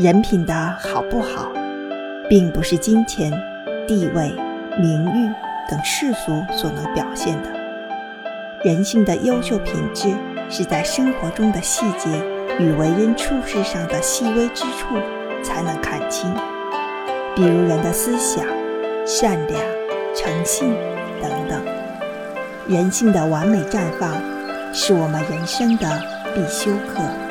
人品的好不好并不是金钱地位名誉等世俗所能表现的。人性的优秀品质是在生活中的细节与为人处事上的细微之处才能看清。比如人的思想善良诚信等等。人性的完美绽放是我们人生的必修课。